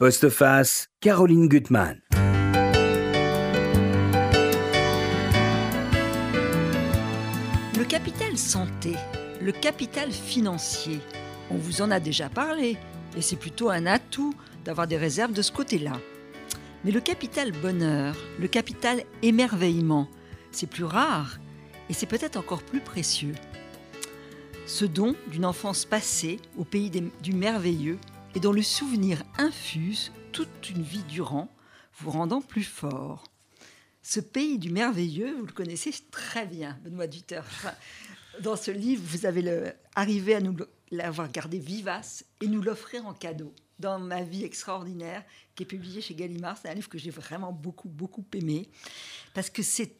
Postface, Caroline Gutmann. Le capital santé, le capital financier, on vous en a déjà parlé, et c'est plutôt un atout d'avoir des réserves de ce côté-là. Mais le capital bonheur, le capital émerveillement, c'est plus rare et c'est peut-être encore plus précieux. Ce don d'une enfance passée au pays du merveilleux et dont le souvenir infuse toute une vie durant, vous rendant plus fort. Ce pays du merveilleux, vous le connaissez très bien, Benoît. Enfin, dans ce livre, vous avez le, arrivé à nous l'avoir gardé vivace et nous l'offrir en cadeau. Dans ma vie extraordinaire, qui est publié chez Gallimard, c'est un livre que j'ai vraiment beaucoup, beaucoup aimé, parce que c'est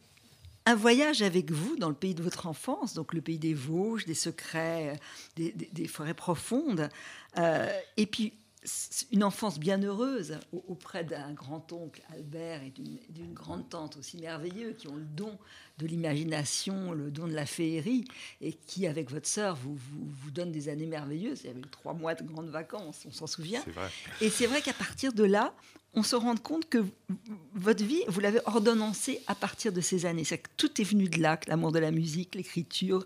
un voyage avec vous dans le pays de votre enfance, donc le pays des Vosges, des secrets, des, des- des forêts profondes, euh, et puis une enfance bien heureuse au- auprès d'un grand-oncle Albert et d'une grande-tante aussi merveilleux qui ont le don de l'imagination, le don de la féerie, et qui, avec votre sœur, vous, vous, vous donnent des années merveilleuses. Il y avait trois mois de grandes vacances, on s'en souvient. Et c'est vrai qu'à partir de là, on se rend compte que votre vie, vous l'avez ordonnancée à partir de ces années. C'est que tout est venu de là, l'amour de la musique, l'écriture,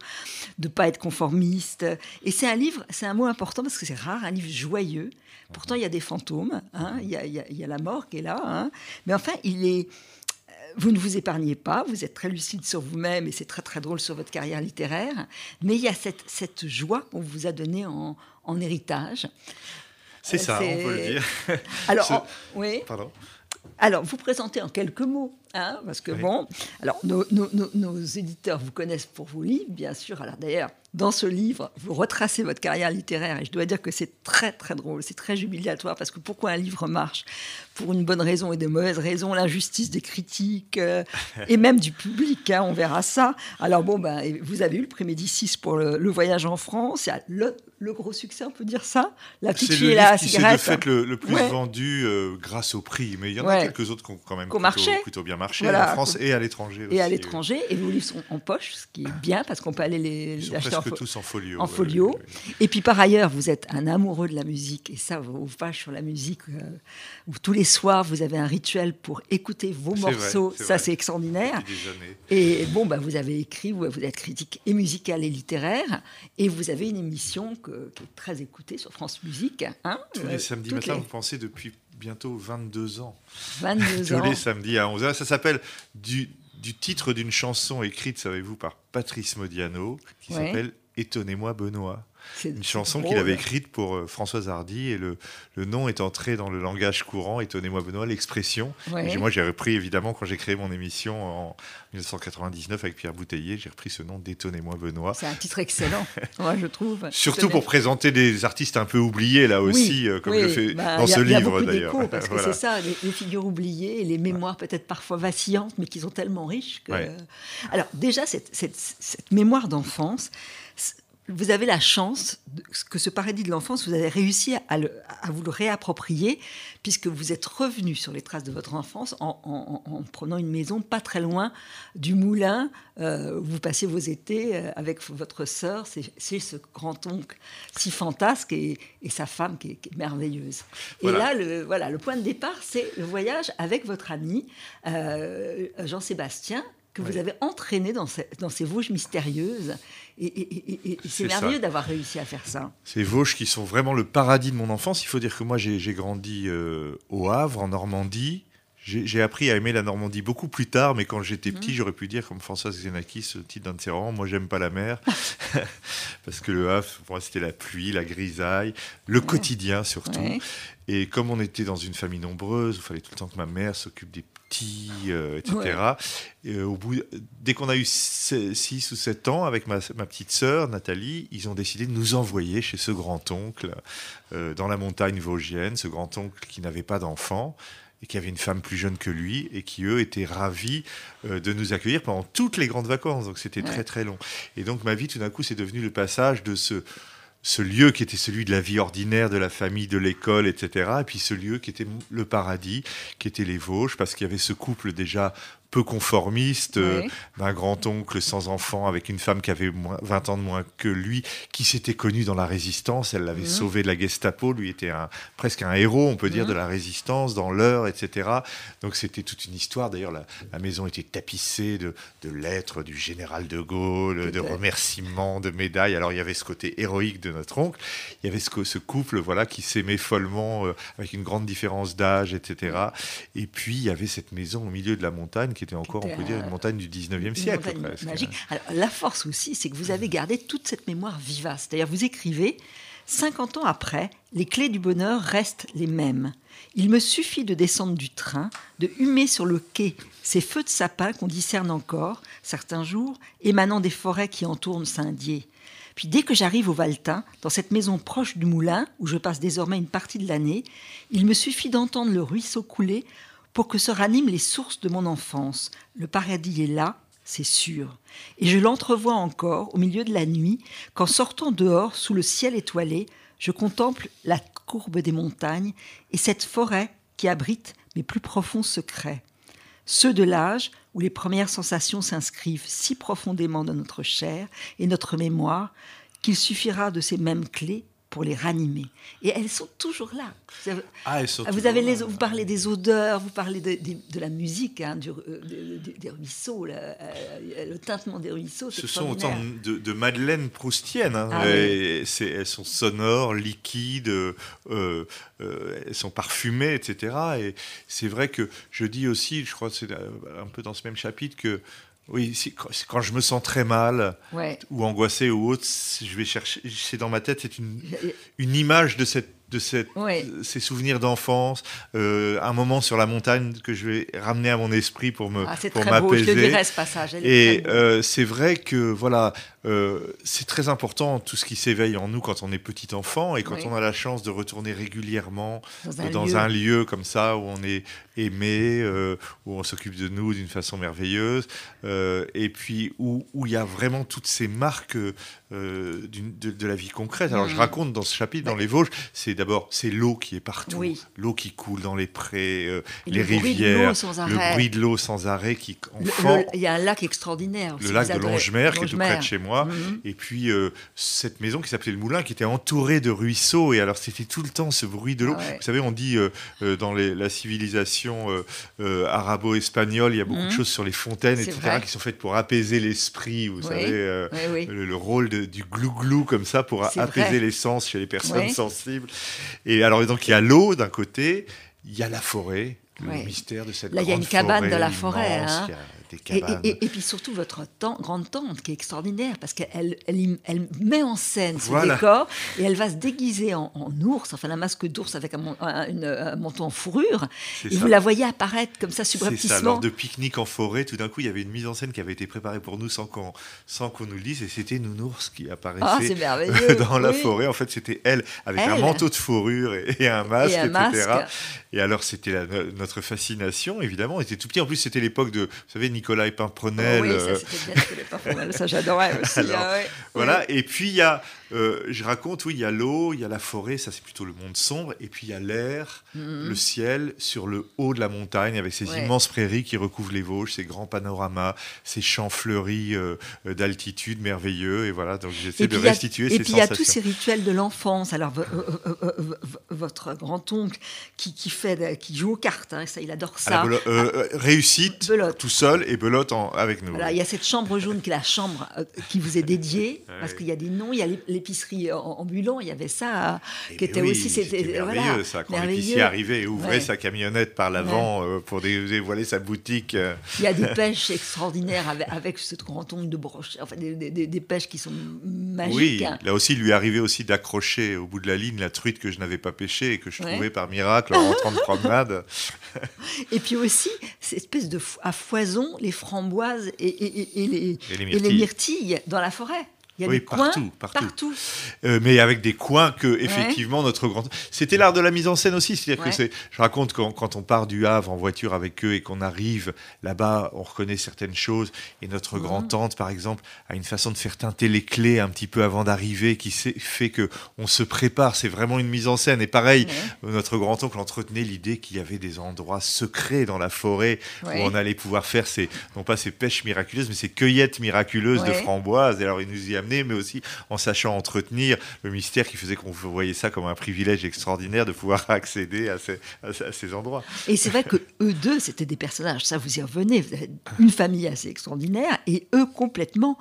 de pas être conformiste. Et c'est un livre, c'est un mot important parce que c'est rare, un livre joyeux. Pourtant, il y a des fantômes, hein, il, y a, il y a- il y a la mort qui est là. hein. Mais enfin, il est, euh, vous ne vous épargnez pas, vous êtes très lucide sur vous-même et c'est très très drôle sur votre carrière littéraire. Mais il y a cette, joie qu'on vous a donnée en héritage. C'est Euh, ça, on peut le dire. Alors, Ce- en- oui. Pardon. Alors, vous présentez en quelques mots, hein, parce que Oui. bon, alors nos, nos- nos- nos éditeurs vous connaissent pour vos livres, bien sûr. Alors d'ailleurs, dans ce livre, vous retracez votre carrière littéraire, et je dois dire que c'est très très drôle, c'est très jubilatoire, parce que pourquoi un livre marche? Pour une bonne raison et de mauvaises raisons, l'injustice des critiques euh, et même du public, hein, on verra ça. Alors bon, ben, vous avez eu le prix Médicis pour le, le voyage en France, il y a le, le gros succès, on peut dire ça, la C'est petite le fille et la livre qui s'est de cigarette. fait le, le plus Ouais. vendu euh, grâce au prix. Mais il y en a quelques autres qui ont quand même marché. plutôt bien marché Voilà. en France et à l'étranger aussi. et à l'étranger, et vos livres sont en poche, ce qui est bien parce qu'on peut aller les, Ils les sont acheter en, presque fo- tous en folio. en ouais, folio. Et puis par ailleurs, vous êtes un amoureux de la musique, et ça, vos pages sur la musique, euh, où tous les soirs, vous avez un rituel pour écouter vos vrai, morceaux, ça c'est extraordinaire. Et bon, bah, vous avez écrit, vous, vous êtes critique et musicale et littéraire, et vous avez une émission que- qui est très écoutée sur France Musique. Hein, Tous euh, les samedis toutes matins, les vous pensez depuis bientôt 22 ans. 22 Tous ans. les samedis à 11h. Ça s'appelle du, du titre d'une chanson écrite, savez-vous, par Patrice Modiano, qui Ouais. s'appelle Étonnez-moi Benoît. Une chanson qu'il avait écrite pour euh, Françoise Hardy et le, le nom est entré dans le langage courant, étonnez-moi Benoît, l'expression. Ouais. Moi j'ai repris évidemment quand j'ai créé mon émission en 1999 avec Pierre Bouteiller, j'ai repris ce nom d'étonnez-moi Benoît. C'est un titre excellent, moi je trouve. Surtout pour présenter des artistes un peu oubliés là aussi, euh, comme oui, je fais bah, dans a- ce livre d'ailleurs. Parce que Voilà. c'est ça, les, les figures oubliées et les mémoires peut-être parfois vacillantes, mais qui sont tellement riches que. Ouais. Alors, déjà, cette, cette- cette mémoire d'enfance, vous avez la chance que ce paradis de l'enfance, vous avez réussi à, le- à vous le réapproprier, puisque vous êtes revenu sur les traces de votre enfance en, en- en- en prenant une maison pas très loin du moulin euh, où vous passez vos étés euh, avec votre sœur. C'est ce grand-oncle si fantasque et, et sa femme qui est, qui est merveilleuse. Et là, le, voilà, le point de départ, c'est le voyage avec votre ami euh, Jean-Sébastien que vous avez entraîné dans ces, dans ces Vosges mystérieuses. Et, et- et- et- et c'est merveilleux d'avoir réussi à faire ça. Ces Vosges qui sont vraiment le paradis de mon enfance. Il faut dire que moi, j'ai grandi euh, au Havre, en Normandie. J'ai appris à aimer la Normandie beaucoup plus tard, mais quand j'étais Mhm. petit, j'aurais pu dire, comme Françoise Xenakis, ce titre d'un de ses romans, moi, j'aime pas la mer. Parce que le Havre, pour moi, c'était la pluie, la grisaille, le quotidien surtout. Ouais. Et comme on était dans une famille nombreuse, il fallait tout le temps que ma mère s'occupe des petits, euh, etc. Et, euh, au bout, dès qu'on a eu 6 ou 7 ans, avec ma, ma petite sœur, Nathalie, ils ont décidé de nous envoyer chez ce grand-oncle euh, dans la montagne vosgienne, ce grand-oncle qui n'avait pas d'enfant et qui avait une femme plus jeune que lui et qui, eux, étaient ravis euh, de nous accueillir pendant toutes les grandes vacances. Donc c'était Ouais. très très long. Et donc ma vie, tout d'un coup, c'est devenu le passage de ce ce lieu qui était celui de la vie ordinaire, de la famille, de l'école, etc. Et puis ce lieu qui était le paradis, qui était les Vosges, parce qu'il y avait ce couple déjà peu conformiste euh, Ouais. d'un grand-oncle sans enfant avec une femme qui avait moins, 20 ans de moins que lui, qui s'était connue dans la résistance. Elle l'avait Mhm. sauvé de la Gestapo. Lui était un, presque un héros, on peut dire, Mhm. de la résistance, dans l'heure, etc. Donc c'était toute une histoire. D'ailleurs, la, la maison était tapissée de, de lettres du général de Gaulle, de remerciements, de médailles. Alors il y avait ce côté héroïque de notre oncle. Il y avait ce couple voilà, qui s'aimait follement, euh, avec une grande différence d'âge, etc. Et puis il y avait cette maison au milieu de la montagne, qui était encore, on peut dire, un- une montagne du 19e Une siècle. montagne presque. magique. Alors, la force aussi, c'est que vous avez gardé toute cette mémoire vivace. D'ailleurs, vous écrivez 50 ans après, les clés du bonheur restent les mêmes. Il me suffit de descendre du train, de humer sur le quai ces feux de sapin qu'on discerne encore, certains jours, émanant des forêts qui entourent Saint-Dié. Puis dès que j'arrive au Valtin, dans cette maison proche du moulin, où je passe désormais une partie de l'année, il me suffit d'entendre le ruisseau couler pour que se raniment les sources de mon enfance. Le paradis est là, c'est sûr. Et je l'entrevois encore au milieu de la nuit, qu'en sortant dehors sous le ciel étoilé, je contemple la courbe des montagnes et cette forêt qui abrite mes plus profonds secrets. Ceux de l'âge où les premières sensations s'inscrivent si profondément dans notre chair et notre mémoire qu'il suffira de ces mêmes clés pour les ranimer. Et elles sont toujours là. Vous avez, Ah, et surtout, vous, avez les, vous parlez des odeurs, vous parlez de, de- de la musique, hein, du- euh, de- de- des ruisseaux, là, euh, le tintement des ruisseaux. Ce sont autant de, de madeleines proustiennes. hein. Ah c'est- elles sont sonores, liquides, euh, euh, elles sont parfumées, etc. Et c'est vrai que je dis aussi, je crois que c'est un peu dans ce même chapitre, que oui, quand je me sens très mal Ouais. ou angoissé ou autre, je vais chercher. C'est dans ma tête, c'est une, une image de cette de cette, Ouais. ces souvenirs d'enfance, euh, un moment sur la montagne que je vais ramener à mon esprit pour me Ah, c'est pour m'apaiser. ce passage. Et euh, c'est vrai que voilà, euh, c'est très important tout ce qui s'éveille en nous quand on est petit enfant et quand Oui. on a la chance de retourner régulièrement dans un dans lieu. un lieu comme ça où on est aimé, euh, où on s'occupe de nous d'une façon merveilleuse, euh, et puis où où il y a vraiment toutes ces marques euh, d'une- de, de la vie concrète. Alors je Mhm. raconte dans ce chapitre, dans les Vosges, c'est d'abord c'est l'eau qui est partout, Oui. l'eau qui coule dans les prés, euh, les le rivières, le bruit de l'eau sans arrêt qui Il y a un lac extraordinaire. le si lac de Longemer, qui est tout près de chez moi. Mhm. Et puis cette maison qui s'appelait le Moulin, qui était entourée de ruisseaux. Et alors c'était tout le temps ce bruit de l'eau. Ah ouais. Vous savez, on dit dans les- la civilisation euh, euh, arabo-espagnole, il y a beaucoup Mhm. de choses sur les fontaines, etc., vrai. qui sont faites pour apaiser l'esprit. Vous Oui. savez. euh, Oui, oui. le, le rôle de- du glou-glou comme ça pour apaiser les sens chez les personnes sensibles. Et alors donc il y a l'eau d'un côté, il y a la forêt, le mystère de cette Là, il y a une cabane dans la immense, forêt, hein. Des Et, cabanes. et- et- et puis surtout votre grande tante qui est extraordinaire parce qu'elle elle, y- elle met en scène ce Voilà. décor et elle va se déguiser en, en ours, enfin un masque d'ours avec un, un- une- un manteau en fourrure. Et ça. vous la voyez apparaître comme ça C'est ça, subrepticement. lors de pique-nique en forêt, tout d'un coup, il y avait une mise en scène qui avait été préparée pour nous sans qu'on sans qu'on nous le dise, et c'était Nounours qui Ah, apparaissait dans la oui. forêt. En fait, c'était elle, avec un manteau de fourrure et, et un masque, Et un etc. masque. Et alors, c'était notre fascination, évidemment. On était tout petit. En plus, c'était l'époque de, vous savez, Nicolas Pimprenel. Oh oui, euh, ça c'était bien, pas formel. ça j'adorais aussi. Alors, ah ouais. Voilà, et puis il y a, euh, je raconte, oui, il y a l'eau, il y a la forêt, ça c'est plutôt le monde sombre, et puis il y a l'air, Mhm. le ciel sur le haut de la montagne avec ces Ouais. immenses prairies qui recouvrent les Vosges, ces grands panoramas, ces champs fleuris euh, euh, d'altitude merveilleux, et voilà, donc j'essaie Et de y a- restituer Et ces puis il y a sensations. tous ces rituels de l'enfance. Alors vo- euh, euh, euh, euh, votre grand-oncle qui, qui fait, qui joue aux cartes, hein, ça, il adore la ça. belo- euh, euh, réussite, Belote. tout seul, et belote en- avec nous. Il y a cette chambre jaune qui est la chambre euh, qui vous est dédiée, Ouais. parce qu'il y a des noms, il y a l'ép- l'épicerie ambulant, il y avait ça, Eh qui bien était oui, aussi. C'était merveilleux voilà, ça, quand l'épicier arrivait et ouvrait Ouais. sa camionnette par l'avant euh, pour dé- dévoiler sa boutique. euh, Il y a des pêches extraordinaires avec, avec ce grand-oncle de broche, enfin des, des- des- des pêches qui sont magiques. Oui, là aussi, il lui arrivait aussi d'accrocher au bout de la ligne la truite que je n'avais pas pêchée et que je Ouais. trouvais par miracle en rentrant de promenade. Et puis aussi, cette espèce de à foison, les framboises et, et- et- et les, myrtilles dans la forêt. Il y a Oui, des coins partout, partout. partout. Euh, mais avec des coins que effectivement notre grand c'était l'art de la mise en scène aussi c'est-à-dire Ouais. que c'est je raconte quand, quand on part du Havre en voiture avec eux et qu'on arrive là-bas on reconnaît certaines choses et notre Mhm. grand-tante par exemple a une façon de faire teinter les clés un petit peu avant d'arriver qui fait que on se prépare c'est vraiment une mise en scène et pareil Ouais. notre grand-oncle entretenait l'idée qu'il y avait des endroits secrets dans la forêt où on allait pouvoir faire ces non pas ces pêches miraculeuses mais ces cueillettes miraculeuses de framboises et alors il nous y mais aussi en sachant entretenir le mystère qui faisait qu'on voyait ça comme un privilège extraordinaire de pouvoir accéder à ces, endroits. Et c'est vrai que eux deux, c'était des personnages. Ça, vous y revenez. Une famille assez extraordinaire et eux complètement,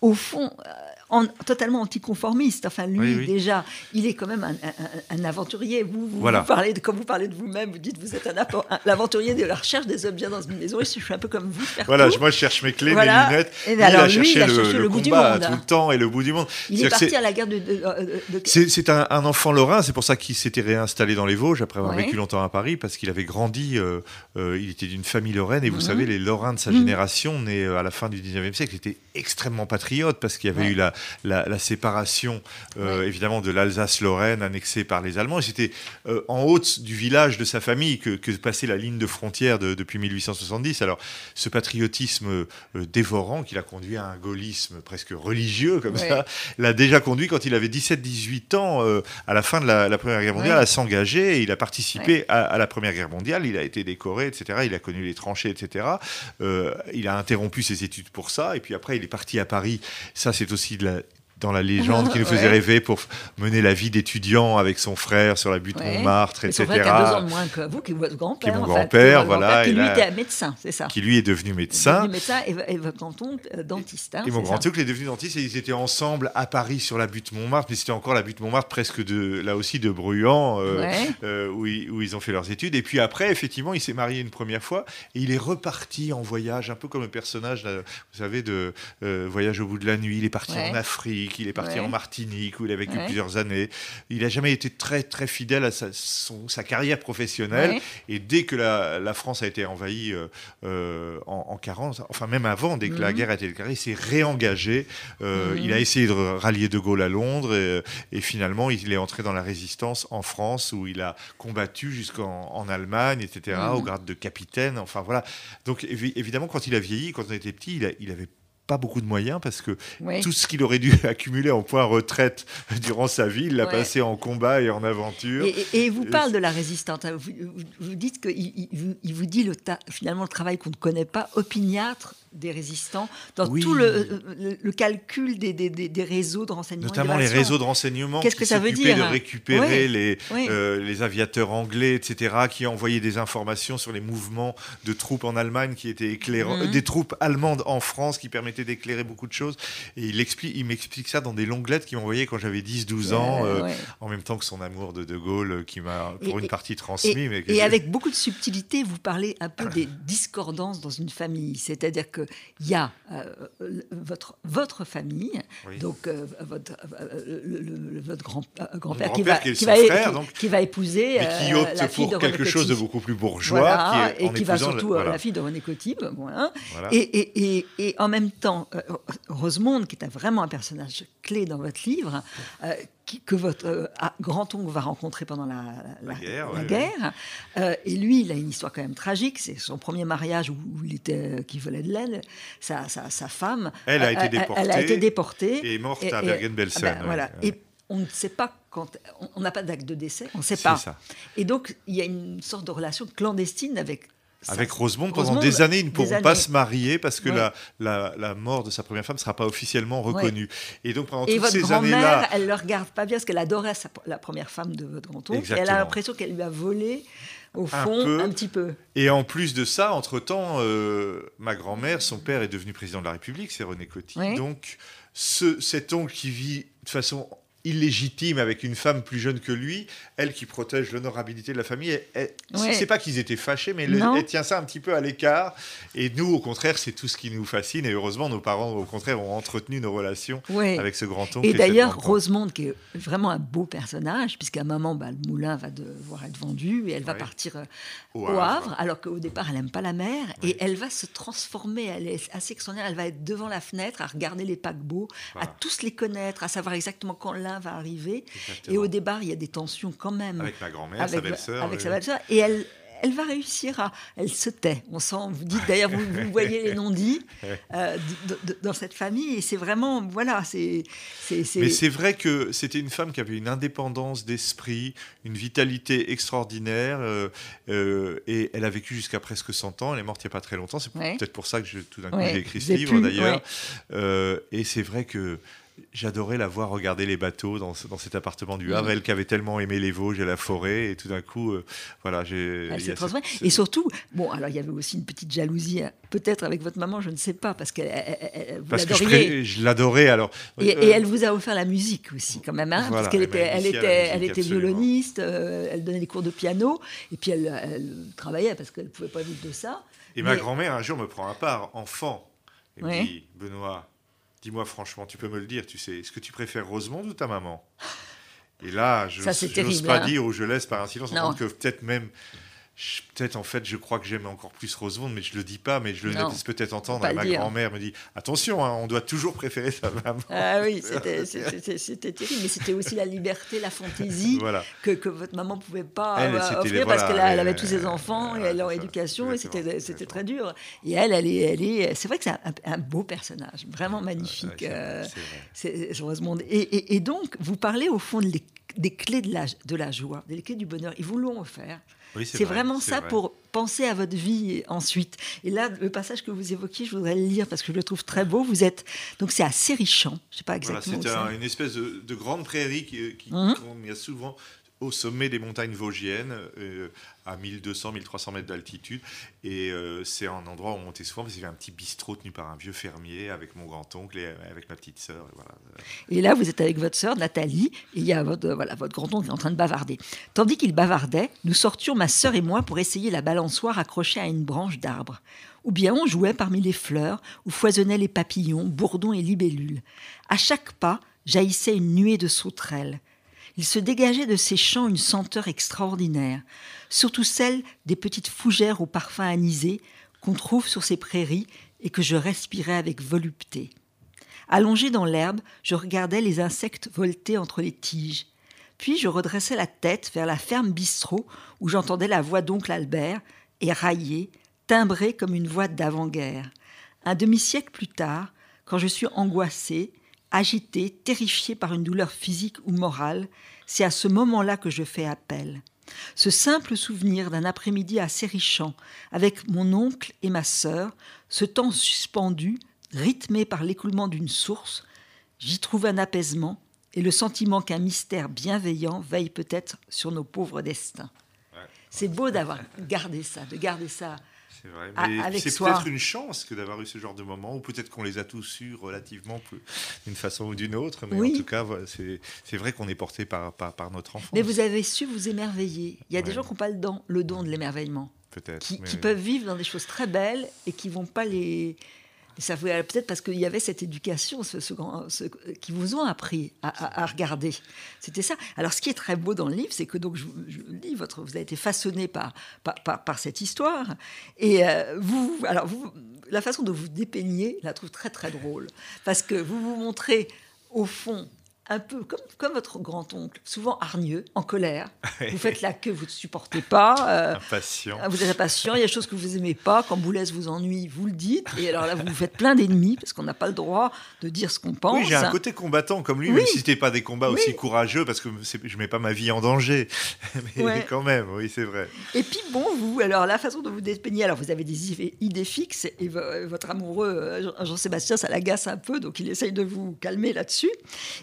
au fond, euh, en- totalement anticonformistes. Enfin, lui, Oui, oui. déjà, il est quand même un, un- un aventurier. Vous, vous, Voilà. vous parlez de, quand vous parlez de vous-même, vous dites vous êtes un, l'aventurier de la recherche des objets dans une maison. Et je suis un peu comme vous. Voilà, tout. moi je cherche mes clés, Voilà. mes lunettes. Et Lui, alors, il a lui, il a le, cherché le le bout du monde. tout le temps et le bout du monde. Il est que parti à la guerre de. de- de- de- C'est un, un enfant lorrain, c'est pour ça qu'il s'était réinstallé dans les Vosges après avoir Ouais. vécu longtemps à Paris, parce qu'il avait grandi, euh, euh, il était d'une famille lorraine, et vous Mhm. savez, les Lorrains de sa Mhm. génération, nés euh, à la fin du 19e siècle, étaient extrêmement patriotes, parce qu'il y avait Ouais. eu la, la, la séparation, euh, évidemment, de l'Alsace-Lorraine annexée par les Allemands, c'était euh, en haute du village de sa famille que, que passait la ligne de frontière de- depuis 1870. Alors, ce patriotisme euh, dévorant, qui l'a conduit à un gaullisme presque religieux, comme ça, l'a déjà conduit quand il avait 17-18 ans, euh, à la fin de la, la Première Guerre mondiale, à s'engager. Il a participé à, à la Première Guerre mondiale. Il a été décoré, etc. Il a connu les tranchées, etc. Euh, il a interrompu ses études pour ça. Et puis après, il est parti à Paris. Ça, c'est aussi de la- that dans la légende qui nous faisait Ouais. rêver pour mener la vie d'étudiant avec son frère sur la butte Ouais. Montmartre, Mais son etc. frère qui a deux ans de moins que vous, qui est votre grand-père. Qui est mon grand-père, voilà, Qui lui était médecin, c'est ça. Qui lui est devenu médecin. Devenu médecin et, et votre canton euh, dentiste. hein, Et mon grand-oncle est devenu dentiste et ils étaient ensemble à Paris sur la butte Montmartre, mais c'était encore la butte Montmartre presque de là aussi de Bruyant, euh, Ouais. euh, où, ils, où ils ont fait leurs études. Et puis après, effectivement, il s'est marié une première fois et il est reparti en voyage, un peu comme le personnage, là, vous savez, de euh, Voyage au bout de la nuit. Il est parti en Afrique, il est parti Ouais. en Martinique où il a vécu Ouais. plusieurs années. Il n'a jamais été très très fidèle à sa, son- sa carrière professionnelle. Ouais. Et dès que la, la France a été envahie euh, euh, en, en 40, enfin même avant, dès que la Mhm. guerre a été déclarée, il s'est réengagé. Euh, Mhm. Il a essayé de rallier De Gaulle à Londres et, et finalement il est entré dans la résistance en France où il a combattu jusqu'en en Allemagne, etc., Mhm. au grade de capitaine. Enfin voilà. Donc évi- évidemment, quand il a vieilli, quand on était petit, il, a- il avait pas beaucoup de moyens parce que tout ce qu'il aurait dû accumuler en points retraite durant sa vie, il l'a Ouais. passé en combat et en aventure. Et, et- et il vous parle de la résistante. hein. Vous, vous- vous dites qu'il il, vous- il vous dit le ta- finalement le travail qu'on ne connaît pas, opiniâtre des résistants, dans Oui. tout le, le- le calcul des, des- des- des réseaux de renseignement. Notamment les réseaux de renseignement Qu'est-ce qui que ça veut dire de récupérer les, Oui. euh, les aviateurs anglais, etc., qui envoyaient des informations sur les mouvements de troupes en Allemagne qui étaient Mhm. euh, des troupes allemandes en France qui permettaient d'éclairer beaucoup de choses. Et il, explique, il m'explique ça dans des longues lettres qu'il m'envoyait quand j'avais 10-12 ans, Euh, euh, ouais. en même temps que son amour de De Gaulle euh, qui m'a pour Et- une partie transmis. Et, mais que et avec beaucoup de subtilité, vous parlez un peu des discordances dans une famille. C'est-à-dire qu'il y a euh, votre, votre famille, Oui. donc euh, votre, euh, le- le- le- votre grand, grand-père qui, grand-père va, qui va, frère, qui- donc. qui va épouser mais qui opte la fille pour de quelque chose de beaucoup plus bourgeois. Voilà, qui est, et qui va surtout voilà. la fille de René voilà. Voilà. Et, et, et, et en même temps, Rosemonde, qui est vraiment un personnage clé dans votre livre, qui- que votre euh, ah, grand-oncle va rencontrer pendant la, La guerre, la ouais, guerre. Euh, et lui, il a une histoire quand même tragique. C'est son premier mariage où, où il était, euh, qui volait de l'aile. Sa, sa, sa femme, Elle a été déportée Elle a été déportée. et est morte Et- à Bergen-Belsen. ah ben, ouais. voilà. Et on ne sait pas quand. on- n'a pas d'acte de décès. On ne sait pas. ça. Et donc, il y a une sorte de relation clandestine avec. Avec Rosemonde, pendant des années, ils ne pourront pas se marier parce que Ouais. la, la, la mort de sa première femme ne sera pas officiellement reconnue. Et donc pendant Et toutes ces grand-mère, années-là, elle ne le regarde pas bien parce qu'elle adorait sa- la première femme de votre grand-oncle. Elle a l'impression qu'elle lui a volé, au Un fond, peu. un petit peu. et en plus de ça, entre-temps, euh, ma grand-mère, son père est devenu président de la République, c'est René Coty. Oui. Donc ce, cet oncle qui vit de façon illégitime avec une femme plus jeune que lui, elle qui protège l'honorabilité de la famille. Elle, Ouais. C'est pas qu'ils étaient fâchés, mais elle, elle tient ça un petit peu à l'écart. Et nous, au contraire, c'est tout ce qui nous fascine. Et heureusement, nos parents, au contraire, ont entretenu nos relations Ouais. avec ce grand-oncle. Et d'ailleurs. Rosemonde, qui est vraiment un beau personnage, puisqu'à un moment, bah, le moulin va devoir être vendu et elle va partir euh, Au au, Havre. Havre. alors qu'au départ, elle n'aime pas la mer, et elle va se transformer, elle est assez extraordinaire, elle va être devant la fenêtre à regarder les paquebots, à tous les connaître, à savoir exactement quand l'un va arriver. Exactement. Et au départ, il y a des tensions quand même Avec ma grand-mère, sa belle-sœur. avec sa belle-sœur, et elle, elle va réussir à. Elle se tait. On sent, vous dites d'ailleurs, vous, vous voyez les non-dits euh, dans cette famille, et c'est vraiment. Voilà, c'est. c'est- c'est- Mais c'est vrai que c'était une femme qui avait une indépendance d'esprit, une vitalité extraordinaire, euh, euh, et elle a vécu jusqu'à presque 100 ans. Elle est morte il n'y a pas très longtemps. C'est Ouais. peut-être pour ça que je- tout d'un coup Ouais, j'ai écrit ce livre d'ailleurs. ouais. Et c'est vrai que j'adorais la voir regarder les bateaux dans, dans cet appartement du Havre. Mhm. Elle qui avait tellement aimé les Vosges et la forêt, et tout d'un coup, euh, voilà, j'ai. Elle s'est transformée. cette- Et surtout, bon, alors il y avait aussi une petite jalousie, hein, peut-être avec votre maman, je ne sais pas, parce qu'elle vous Parce que je, l'adorais alors. Et, Euh, et elle vous a offert la musique aussi, quand même, hein, Voilà, parce qu'elle était, elle était, elle était absolument. violoniste, euh, elle donnait des cours de piano, et puis elle, elle travaillait parce qu'elle ne pouvait pas vivre de ça. Et ma grand-mère, un jour, me prend à part, enfant, et Ouais. me dit Benoît, dis-moi franchement, tu peux me le dire, tu sais, est-ce que tu préfères Rosemonde ou ta maman? Et là, je n'ose pas hein. dire ou je laisse par un silence entendre que peut-être même. Peut-être en fait, je crois que j'aime encore plus Rosemonde, mais je le dis pas, mais je le Non, laisse peut-être entendre. ma grand-mère me dit attention, hein, on doit toujours préférer sa maman. Ah oui, c'était- terrible, mais c'était aussi la liberté, la fantaisie Voilà. que, que votre maman ne pouvait pas Elle, euh, offrir les- parce qu'elle elle avait tous ses enfants et ça, éducation et c'était très dur. Et elle, elle est, elle est, c'est vrai que c'est un, un beau personnage, vraiment magnifique. Ouais, euh, vrai. Rosemonde. Et, et- et donc, vous parlez au fond de les- des clés de la, de la joie, des clés du bonheur. Ils vous l'ont offert. Oui, C'est vrai, vraiment ça vrai. pour penser à votre vie ensuite. Et là, le passage que vous évoquiez, je voudrais le lire parce que je le trouve très beau. Vous êtes donc c'est à Sérichant, je sais pas Voilà, exactement. c'est un- une espèce de, de grande prairie qui, qui qu'on y a souvent au sommet des montagnes vosgiennes, euh, à 1200-1300 mètres d'altitude. Et euh, c'est un endroit où on montait souvent parce qu'il y avait un petit bistrot tenu par un vieux fermier avec mon grand-oncle et avec ma petite sœur. et Voilà. Et là, vous êtes avec votre sœur Nathalie, et il y a votre, voilà, votre grand-oncle est en train de bavarder. Tandis qu'il bavardait, nous sortions, ma sœur et moi, pour essayer la balançoire accrochée à une branche d'arbre. Ou bien on jouait parmi les fleurs, où foisonnaient les papillons, bourdons et libellules. À chaque pas, jaillissait une nuée de sauterelles. Il se dégageait de ces champs une senteur extraordinaire, surtout celle des petites fougères au parfum anisé qu'on trouve sur ces prairies et que je respirais avec volupté. Allongé dans l'herbe, je regardais les insectes volter entre les tiges. Puis je redressais la tête vers la ferme bistrot où j'entendais la voix d'oncle Albert, éraillée, timbrée comme une voix d'avant-guerre. Un demi-siècle plus tard, quand je suis angoissée, agitée, terrifiée par une douleur physique ou morale, c'est à ce moment-là que je fais appel. Ce simple souvenir d'un après-midi assez richant, avec mon oncle et ma sœur, ce temps suspendu, rythmé par l'écoulement d'une source, j'y trouve un apaisement et le sentiment qu'un mystère bienveillant veille peut-être sur nos pauvres destins. C'est beau d'avoir gardé ça, de garder ça. C'est vrai. Mais avec c'est peut-être une chance que d'avoir eu ce genre de moment, ou peut-être qu'on les a tous eus relativement d'une façon ou d'une autre. Mais Oui. en tout cas, c'est vrai qu'on est porté par, par, par notre enfance. Mais vous avez su vous émerveiller. Il y a des gens qui n'ont pas le don, le don de l'émerveillement, Peut-être. qui, mais- qui peuvent vivre dans des choses très belles et qui vont pas les. Ça vous- peut-être parce qu'il y avait cette éducation, ce, ce ce- qui vous ont appris à, regarder. C'était ça. Alors, ce qui est très beau dans le livre, c'est que donc je, je lis, votre, vous avez été façonné par, par, cette histoire, et euh, vous, alors vous, la façon dont vous dépeignez, la trouve très très drôle, parce que vous vous montrez au fond un peu comme, comme votre grand-oncle, souvent hargneux, en colère. Vous faites la queue, vous ne supportez pas. euh, Impatient. Vous êtes impatient, il y a des choses que vous aimez pas. Quand Boulez vous ennuie, vous le dites. Et alors là, vous vous faites plein d'ennemis parce qu'on n'a pas le droit de dire ce qu'on pense. Oui, j'ai un côté combattant comme lui, Oui. même si c'était pas des combats aussi courageux, parce que je mets pas ma vie en danger. Mais Ouais. quand même, oui, c'est vrai. Et puis bon, vous, alors la façon dont vous dépeignez, alors vous avez des idées- fixes et vo- votre amoureux euh, Jean- Jean-Sébastien, ça l'agace un peu, donc il essaye de vous calmer là-dessus.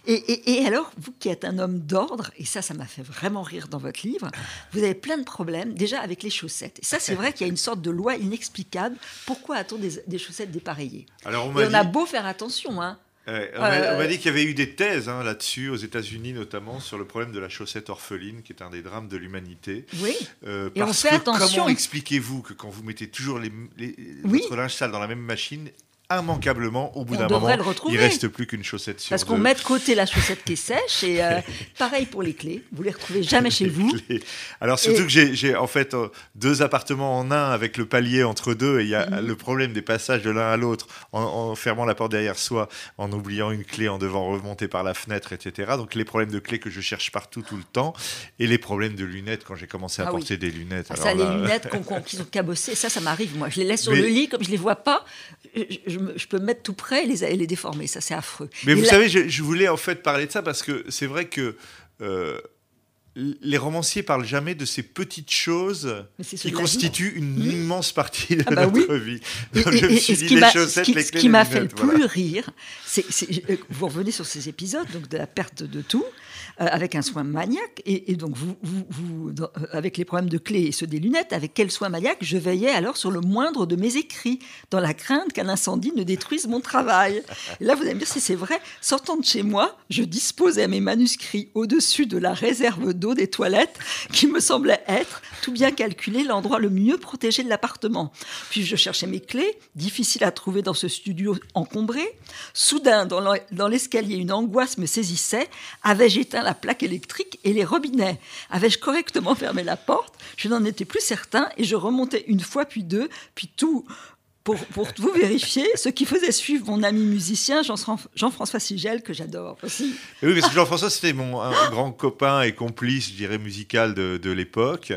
Et, et- et alors, vous qui êtes un homme d'ordre, et ça, ça m'a fait vraiment rire dans votre livre, vous avez plein de problèmes, déjà avec les chaussettes. Et ça, c'est vrai qu'il y a une sorte de loi inexplicable. Pourquoi a-t-on des, des chaussettes dépareillées? Alors on Et m'a on a dit, beau faire attention, hein. Ouais, on m'a m'a dit qu'il y avait eu des thèses hein, là-dessus, aux États-Unis notamment, sur le problème de la chaussette orpheline, qui est un des drames de l'humanité. Oui. Euh, Et on fait que attention. Comment expliquez-vous que quand vous mettez toujours les, les- Oui. votre linge sale dans la même machine, immanquablement, au bout d'un moment, il reste plus qu'une chaussette sur Parce qu'on met de côté la chaussette qui est sèche et euh, pareil pour les clés. Vous les retrouvez jamais chez vous. Clés. Alors surtout Et- que j'ai- en fait euh, deux appartements en un avec le palier entre deux et il y a Mhm. le problème des passages de l'un à l'autre en, en fermant la porte derrière soi, en oubliant une clé, en devant remonter par la fenêtre, etc. Donc les problèmes de clés que je cherche partout tout le temps et les problèmes de lunettes quand j'ai commencé à Ah oui. porter des lunettes. Ah, Alors ça, là, les lunettes qu'on- qu'on- qui sont cabossées, ça, ça m'arrive, moi. Je les laisse sur Mais- le lit, comme je les vois pas, je, peux me mettre tout près et les, et les déformer. Ça, c'est affreux. Mais Et vous là- savez, je, je voulais en fait parler de ça parce que c'est vrai que euh, les romanciers parlent jamais de ces petites choses qui constituent une Mmh. immense partie de Ah bah notre oui. vie. Et, Donc, et- je me suis dit qui les chaussettes, qui- les ce qui m'a fait le voilà. plus rire, c'est euh, vous revenez sur ces épisodes, donc de la perte de tout, avec un soin maniaque, et, donc vous, euh, avec les problèmes de clés et ceux des lunettes, avec quel soin maniaque je veillais alors sur le moindre de mes écrits, dans la crainte qu'un incendie ne détruise mon travail. Là, vous allez me dire si c'est vrai. Sortant de chez moi, je disposais mes manuscrits au-dessus de la réserve d'eau des toilettes, qui me semblait être, tout bien calculé, l'endroit le mieux protégé de l'appartement. Puis je cherchais mes clés, difficiles à trouver dans ce studio encombré. Soudain, dans l'escalier, une angoisse me saisissait. Avais-je éteint la plaque électrique et les robinets Avais-je correctement fermé la porte? Je n'en étais plus certain et je remontais une fois puis deux, puis tout. Pour, pour tout vérifier, ce qui faisait suivre mon ami musicien Jean- Jean-François Sigel, que j'adore aussi. Oui, parce que Jean-François, c'était mon grand copain et complice, je dirais, musical de, de l'époque.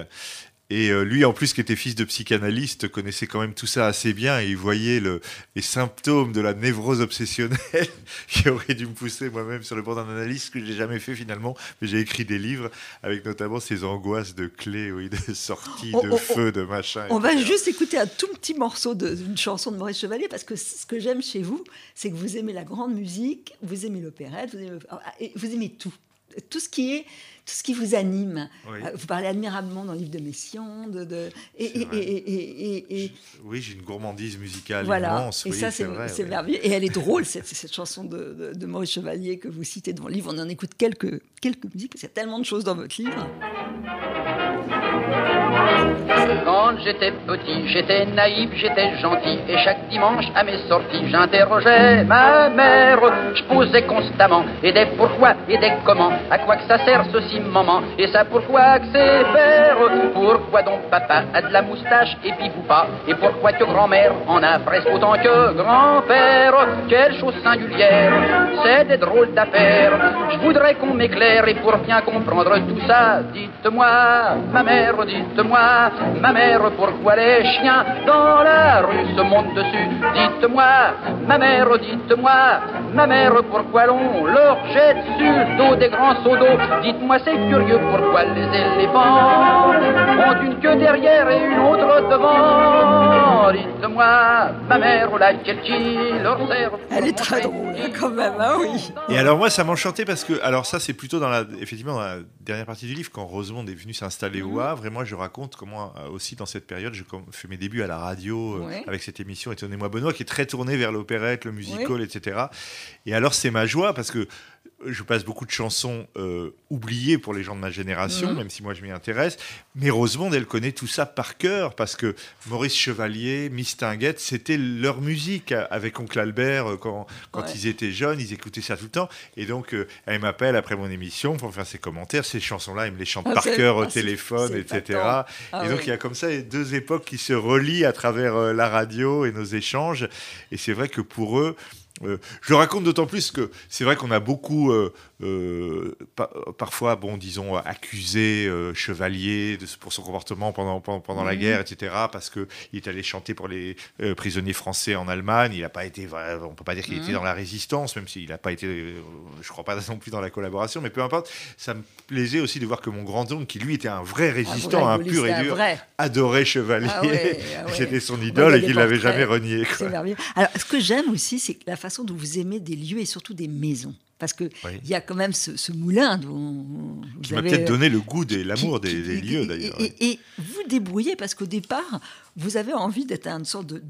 Et euh, lui, en plus, qui était fils de psychanalyste, connaissait quand même tout ça assez bien et il voyait le, les symptômes de la névrose obsessionnelle qui aurait dû me pousser moi-même sur le bord d'un analyse, ce que j'ai jamais fait finalement. Mais j'ai écrit des livres avec notamment ces angoisses de clés, oui, de sortie, de feu, de machin. On va juste écouter un tout petit morceau d'une chanson de Maurice Chevalier parce que ce que j'aime chez vous, c'est que vous aimez la grande musique, vous aimez l'opérette, vous aimez tout. Tout ce qui est, tout ce qui vous anime. Oui. Euh, Vous parlez admirablement dans le livre de Messiaen, de, de- et, et- et- Oui, j'ai une gourmandise musicale voilà. immense. et oui, ça, c'est vrai, c'est oui. merveilleux. Et elle est drôle, cette, cette chanson de, de- de Maurice Chevalier que vous citez dans le livre. On en écoute quelques, quelques musiques, parce qu'il y a tellement de choses dans votre livre. Quand j'étais petit, j'étais naïf, j'étais gentil, et chaque dimanche à mes sorties, j'interrogeais ma mère. Je posais constamment, et des pourquoi, et des comment, à quoi que ça sert ceci moment, et ça pourquoi que c'est faire. Pourquoi donc papa a de la moustache et pipou pas, et pourquoi que grand-mère en a presque autant que grand-père? Quelle chose singulière, c'est des drôles d'affaires. Je voudrais qu'on m'éclaire, et pour bien comprendre tout ça, dites-moi, ma mère, dites-moi, ma mère, pourquoi les chiens dans la rue se montent dessus? Dites-moi, ma mère, dites-moi, ma mère, pourquoi l'on leur jette dessus le dos des grands seaux d'eau? Dites-moi, c'est curieux, pourquoi les éléphants ont une queue derrière et une autre devant? Dites-moi, ma mère, laquelle qui leur sert Elle est très drôle, hein, quand même, hein, oui. Et alors moi, ça m'enchantait parce que, alors ça, c'est plutôt dans la, effectivement, dans la dernière partie du livre, quand Rosemonde est venu s'installer au Havre, et moi, je raconte comment euh, aussi dans cette période, je fais mes débuts à la radio euh, Ouais. avec cette émission Étonnez-moi Benoît, qui est très tournée vers l'opérette, le musical, etc. Et alors, c'est ma joie parce que je passe beaucoup de chansons euh, oubliées pour les gens de ma génération, Mhm. même si moi je m'y intéresse. Mais Rosemonde, elle connaît tout ça par cœur parce que Maurice Chevalier, Miss Tinguette, c'était leur musique avec Oncle Albert euh, quand, quand Ouais. ils étaient jeunes, ils écoutaient ça tout le temps. Et donc, euh, elle m'appelle après mon émission pour faire ses commentaires. Ces chansons-là, elle me les chante Ah, par cœur au ah, téléphone, etc. Ah et donc, oui. il y a comme ça deux époques qui se relient à travers euh, la radio et nos échanges. Et c'est vrai que pour eux, euh, je raconte d'autant plus que c'est vrai qu'on a beaucoup, euh, euh, pa- parfois, bon, disons, accusé euh, Chevalier de, pour son comportement pendant, pendant, pendant la Mhm. guerre, etc., parce qu'il est allé chanter pour les euh, prisonniers français en Allemagne. Il n'a pas été, on peut pas dire qu'il était Mhm. dans la résistance, même s'il n'a pas été, je crois pas non plus dans la collaboration, mais peu importe. Ça me plaisait aussi de voir que mon grand-oncle, qui lui était un vrai résistant, un, vrai pur et dur, adorait Chevalier. Ah ouais, ah ouais. C'était son idole et qu'il l'avait portraits. jamais renié. quoi. Alors, ce que j'aime aussi, c'est la façon dont vous aimez des lieux et surtout des maisons. Parce qu'il Oui. y a quand même ce, ce moulin dont Qui m'a peut-être donné le goût et l'amour des, lieux et- d'ailleurs. Et, et vous débrouillez parce qu'au départ, vous avez envie d'être une sorte de,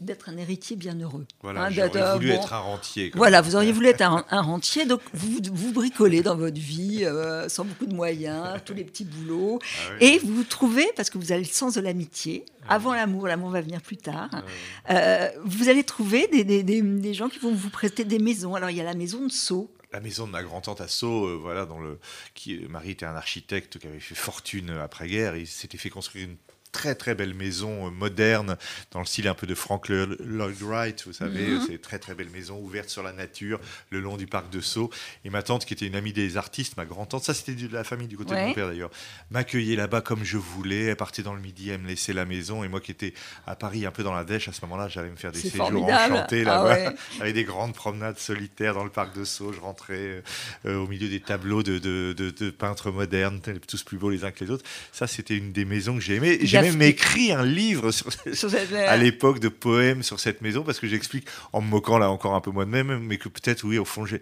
d'être un héritier bienheureux. Voilà, Hein, j'aurais voulu bon, être un rentier. Voilà, vous auriez voulu être un, un rentier, donc vous, vous bricolez dans votre vie euh, sans beaucoup de moyens, tous les petits boulots. Ah oui. Et vous vous trouvez, parce que vous avez le sens de l'amitié, avant l'amour, l'amour va venir plus tard, euh, vous allez trouver des, des- des- des gens qui vont vous prêter des maisons. Alors il y a la maison de Sceaux. La maison de ma grand-tante à Sceaux, euh, voilà, dans le, qui, Marie était un architecte qui avait fait fortune après-guerre. Il s'était fait construire une très très belle maison euh, moderne dans le style un peu de Frank Lloyd Wright, vous savez, Mhm. c'est très très belle maison ouverte sur la nature le long du parc de Sceaux. Et ma tante, qui était une amie des artistes, ma grand-tante, ça c'était de la famille du côté de mon père d'ailleurs, m'accueillait là-bas comme je voulais. Elle partait dans le midi, elle me laissait la maison. Et moi qui étais à Paris un peu dans la dèche, à ce moment-là, j'allais me faire des séjours formidable. enchantés Ah là-bas. ouais. avec des grandes promenades solitaires dans le parc de Sceaux. Je rentrais euh, au milieu des tableaux de, de- de- de peintres modernes, tous plus beaux les uns que les autres. Ça, c'était une des maisons que j'ai aimées. Même écrit un livre sur- Sur cette- à l'époque de poèmes sur cette maison parce que j'explique en me moquant là encore un peu moi de même, mais que peut-être, oui, au fond, j'ai,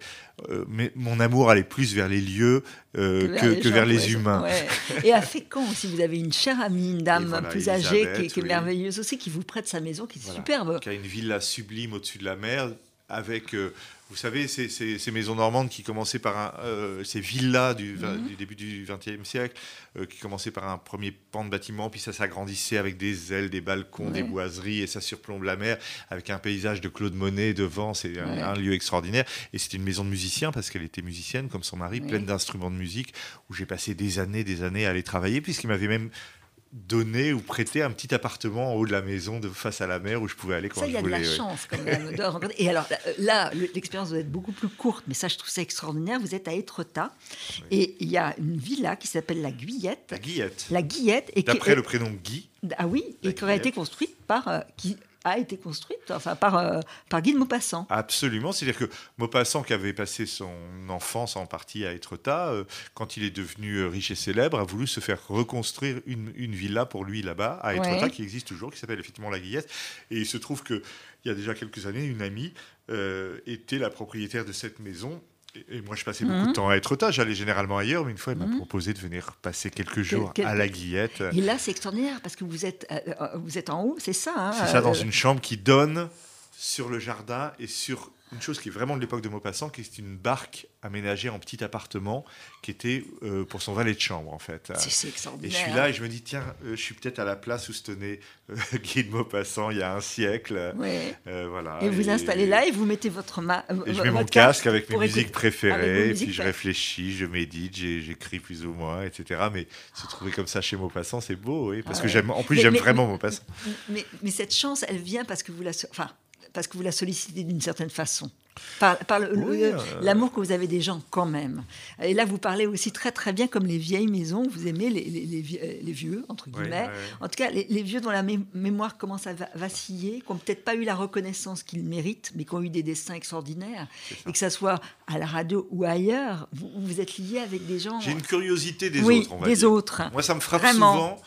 euh, mais mon amour allait plus vers les lieux euh, que, que gens, vers les ouais, humains. ouais. Et à Fécamp aussi, vous avez une chère amie, une dame voilà, plus âgée, qui, est- Elisabeth, qui est oui. merveilleuse aussi, qui vous prête sa maison, qui est Voilà. superbe. qui a une villa sublime au-dessus de la mer, avec, euh, vous savez, ces, ces- ces maisons normandes qui commençaient par un, euh, ces villas du, Mhm. du début du XXe siècle, euh, qui commençaient par un premier pan de bâtiment, puis ça s'agrandissait avec des ailes, des balcons, des boiseries, et ça surplombe la mer, avec un paysage de Claude Monet devant, c'est un, Ouais. un lieu extraordinaire. Et c'était une maison de musiciens, parce qu'elle était musicienne, comme son mari, Ouais. pleine d'instruments de musique, où j'ai passé des années, des années à aller travailler, puisqu'il m'avait même donné ou prêté un petit appartement en haut de la maison de face à la mer où je pouvais aller quand Ça, il je y a de voulais. la ouais. chance quand même de rencontrer. Et alors là, là, le- l'expérience doit être beaucoup plus courte, mais ça, je trouve ça extraordinaire. Vous êtes à Étretat et il y a une villa qui s'appelle la Guyette. La Guillette. La Guillette. D'après le prénom Guy, Ah oui, et qui aurait été Guillette. construite par. euh, qui a été construite enfin, par, euh, par Guy de Maupassant. absolument. C'est-à-dire que Maupassant, qui avait passé son enfance en partie à Étretat, euh, quand il est devenu euh, riche et célèbre, a voulu se faire reconstruire une, une villa pour lui là-bas, à Étretat, Ouais. qui existe toujours, qui s'appelle effectivement la Guillette. Et il se trouve qu'il y a déjà quelques années, une amie euh, était la propriétaire de cette maison. Et- moi, je passais beaucoup Mhm. de temps à Étretat. J'allais généralement ailleurs, mais une fois, elle m'a Mhm. proposé de venir passer quelques jours quel- à la Guillette. Et là, c'est extraordinaire parce que vous êtes, euh, euh, vous êtes en haut, c'est ça hein, C'est ça, dans euh, une chambre qui donne sur le jardin et sur une chose qui est vraiment de l'époque de Maupassant, qui est une barque aménagée en petit appartement, qui était euh, pour son valet de chambre, en fait. C'est c'est Et extraordinaire. je suis là et je me dis, tiens, euh, je suis peut-être à la place où se tenait euh, Guy de Maupassant il y a un siècle. Ouais. Voilà. Et vous installez là et vous mettez votre ma- Et je mets mon casque avec mes musiques préférées, et puis je réfléchis, je médite, j'écris plus ou moins, etc. Mais se trouver comme ça chez Maupassant, c'est beau, oui, parce Ah que j'aime. En plus, j'aime vraiment Maupassant. Mais, mais cette chance, elle vient parce que vous la, enfin, parce que vous la sollicitez d'une certaine façon. Par, Oui, euh. l'amour que vous avez des gens quand même. Et là, vous parlez aussi très très bien comme les vieilles maisons. Vous aimez les, les- les vie- euh, les vieux, entre guillemets. En tout cas, les, vieux dont la mé- mémoire commence à va- vaciller, qui n'ont peut-être pas eu la reconnaissance qu'ils méritent, mais qui ont eu des destins extraordinaires. Et que ça soit à la radio ou ailleurs, vous, vous êtes lié avec des gens. J'ai une curiosité des autres, on va des dire. autres. Moi, ça me frappe Vraiment. souvent.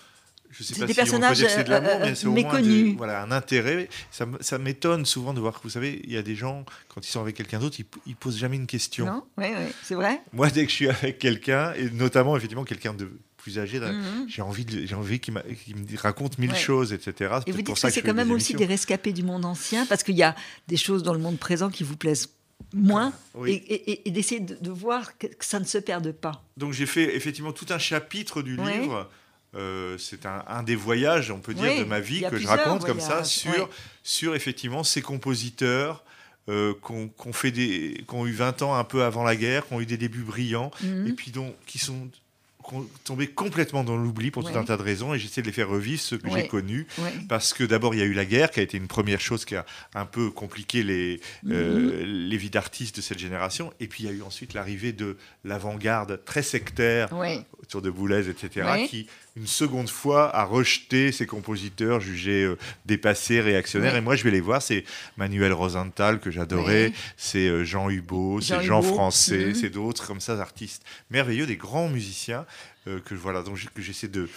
Je sais C'est pas des si on peut personnages, dire que c'est de l'amour, euh, mais c'est au moins méconnus. de- voilà, un intérêt. Ça, m'étonne souvent de voir que, vous savez, il y a des gens, quand ils sont avec quelqu'un d'autre, ils, ils posent jamais une question. Non Oui, oui, c'est vrai. Moi, dès que je suis avec quelqu'un, et notamment, effectivement, quelqu'un de plus âgé, Mhm. j'ai envie, j'ai envie qu'il, me raconte mille Ouais. choses, etc. C'est Et vous pour dites ça que c'est quand même aussi des rescapés du monde ancien, parce qu'il y a des choses dans le monde présent qui vous plaisent moins, Oui. et, et- et d'essayer de, de voir que, que ça ne se perde pas. Donc j'ai fait effectivement tout un chapitre du Ouais. livre. Euh, c'est un, un des voyages, on peut dire, Oui, de ma vie que je raconte comme ça sur, ouais. sur effectivement ces compositeurs euh, qu'on qu'on fait des, qui ont eu 20 ans un peu avant la guerre, qui ont eu des débuts brillants Mhm. et puis dont, qui sont qui ont tombé complètement dans l'oubli pour Ouais. tout un tas de raisons et j'essaie de les faire revivre ceux que Ouais. j'ai connus Ouais. parce que d'abord il y a eu la guerre qui a été une première chose qui a un peu compliqué les, euh, Mhm. les vies d'artistes de cette génération et puis il y a eu ensuite l'arrivée de l'avant-garde très sectaire autour de Boulez, etc., qui, une seconde fois, a rejeté ces compositeurs jugés euh, dépassés, réactionnaires. Et moi, je vais les voir. C'est Manuel Rosenthal, que j'adorais. Ouais. C'est euh, Jean Hubot, c'est Jean. Français, Mhm. c'est d'autres comme ça, artistes merveilleux, des grands musiciens. Euh, que voilà donc que j'essaie de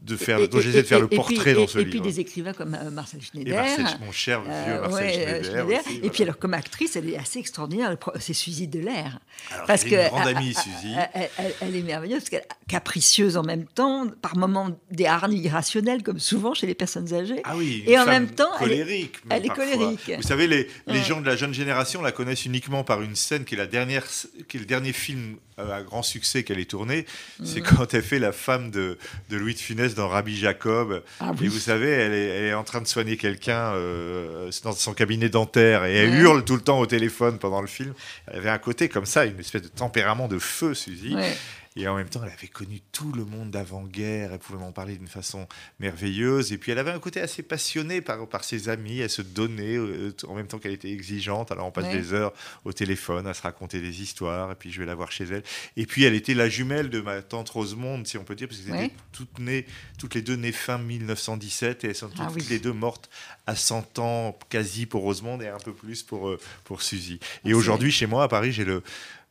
de faire, Et- dont et- j'essaie de faire et- le et portrait dans et- ce et livre. puis des écrivains comme euh, Marcel et Schneider. Marcel, mon cher vieux Euh, Marcel ouais, Schneider. euh, Schneider. aussi, Et voilà. puis alors comme actrice, elle est assez extraordinaire. C'est Suzy Delair. Alors, parce que une grande elle- amie, Suzy. Elle, elle- elle est merveilleuse, parce qu'elle est capricieuse en même temps, par moments des hargnes irrationnelles, comme souvent chez les personnes âgées. Ah oui, Et une en femme même temps, elle est- colérique. elle est parfois. colérique. Vous savez, les, les Ouais. gens de la jeune génération la connaissent uniquement par une scène qui est la dernière, qui est le dernier film à grand succès qu'elle ait tourné. C'est Mhm. quand elle fait la femme de, de Louis de Funès dans Rabbi Jacob. Ah Et vous savez, elle est, elle est en train de soigner quelqu'un euh, dans son cabinet dentaire et elle Ouais. hurle tout le temps au téléphone pendant le film. Elle avait un côté comme ça, une espèce de tempérament de feu, Suzy. Ouais. Et en même temps, elle avait connu tout le monde d'avant-guerre. Elle pouvait m'en parler d'une façon merveilleuse. Et puis, elle avait un côté assez passionné par, par ses amis. Elle se donnait euh, en même temps qu'elle était exigeante. Alors, on passe Ouais. des heures au téléphone à se raconter des histoires. Et puis, je vais la voir chez elle. Et puis, elle était la jumelle de ma tante Rosemonde, si on peut dire, parce qu'elles Ouais. étaient toutes, nées, toutes les deux nées fin 1917. Et elles sont toutes, Ah oui. les deux mortes à 100 ans, quasi pour Rosemonde et un peu plus pour, euh, pour Suzy. Et Ah, aujourd'hui, chez moi, à Paris, j'ai le,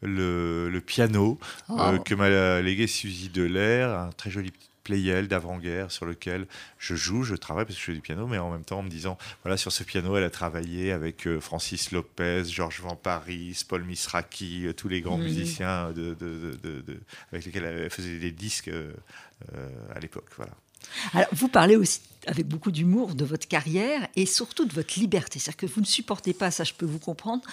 le, le piano Oh. euh, que m'a légué Suzy Delair, un très joli petit playel d'avant-guerre sur lequel je joue, je travaille parce que je fais du piano, mais en même temps en me disant, voilà, sur ce piano, elle a travaillé avec euh, Francis Lopez, Georges Van Paris, Paul Misraki, euh, tous les grands Mhm. musiciens de, de- de- de- avec lesquels elle faisait des disques euh, à l'époque. Voilà. Alors, vous parlez aussi avec beaucoup d'humour de votre carrière et surtout de votre liberté. C'est-à-dire que vous ne supportez pas, ça je peux vous comprendre,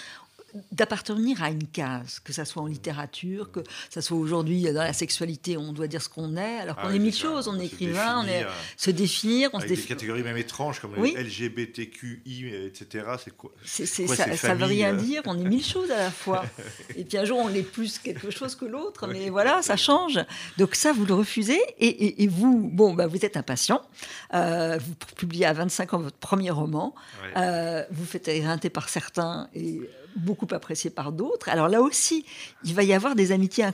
d'appartenir à une case, que ça soit en littérature, que ça soit aujourd'hui dans la sexualité, on doit dire ce qu'on est, alors qu'on Ah est mille ça, choses, on se est écrivain, on est définir, se définir, on se Avec des définit. catégories même étranges comme Oui. les LGBTQI, etc. C'est quoi C'est, quoi ça, ça veut rien euh dire, on est mille choses à la fois. Et puis un jour, on est plus quelque chose que l'autre, mais voilà, ça change. Donc ça, vous le refusez. Et, et- et vous, bon, bah, vous êtes impatient. Euh, vous publiez à 25 ans votre premier roman. Euh, vous faites éreinter par certains et beaucoup apprécié par d'autres. Alors là aussi, il va y avoir des amitiés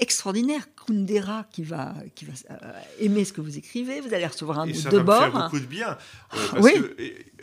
extraordinaires. Kundera qui va, qui va euh, aimer ce que vous écrivez. Vous allez recevoir un Et mot ça de va faire bord. beaucoup de bien. euh, parce Oui.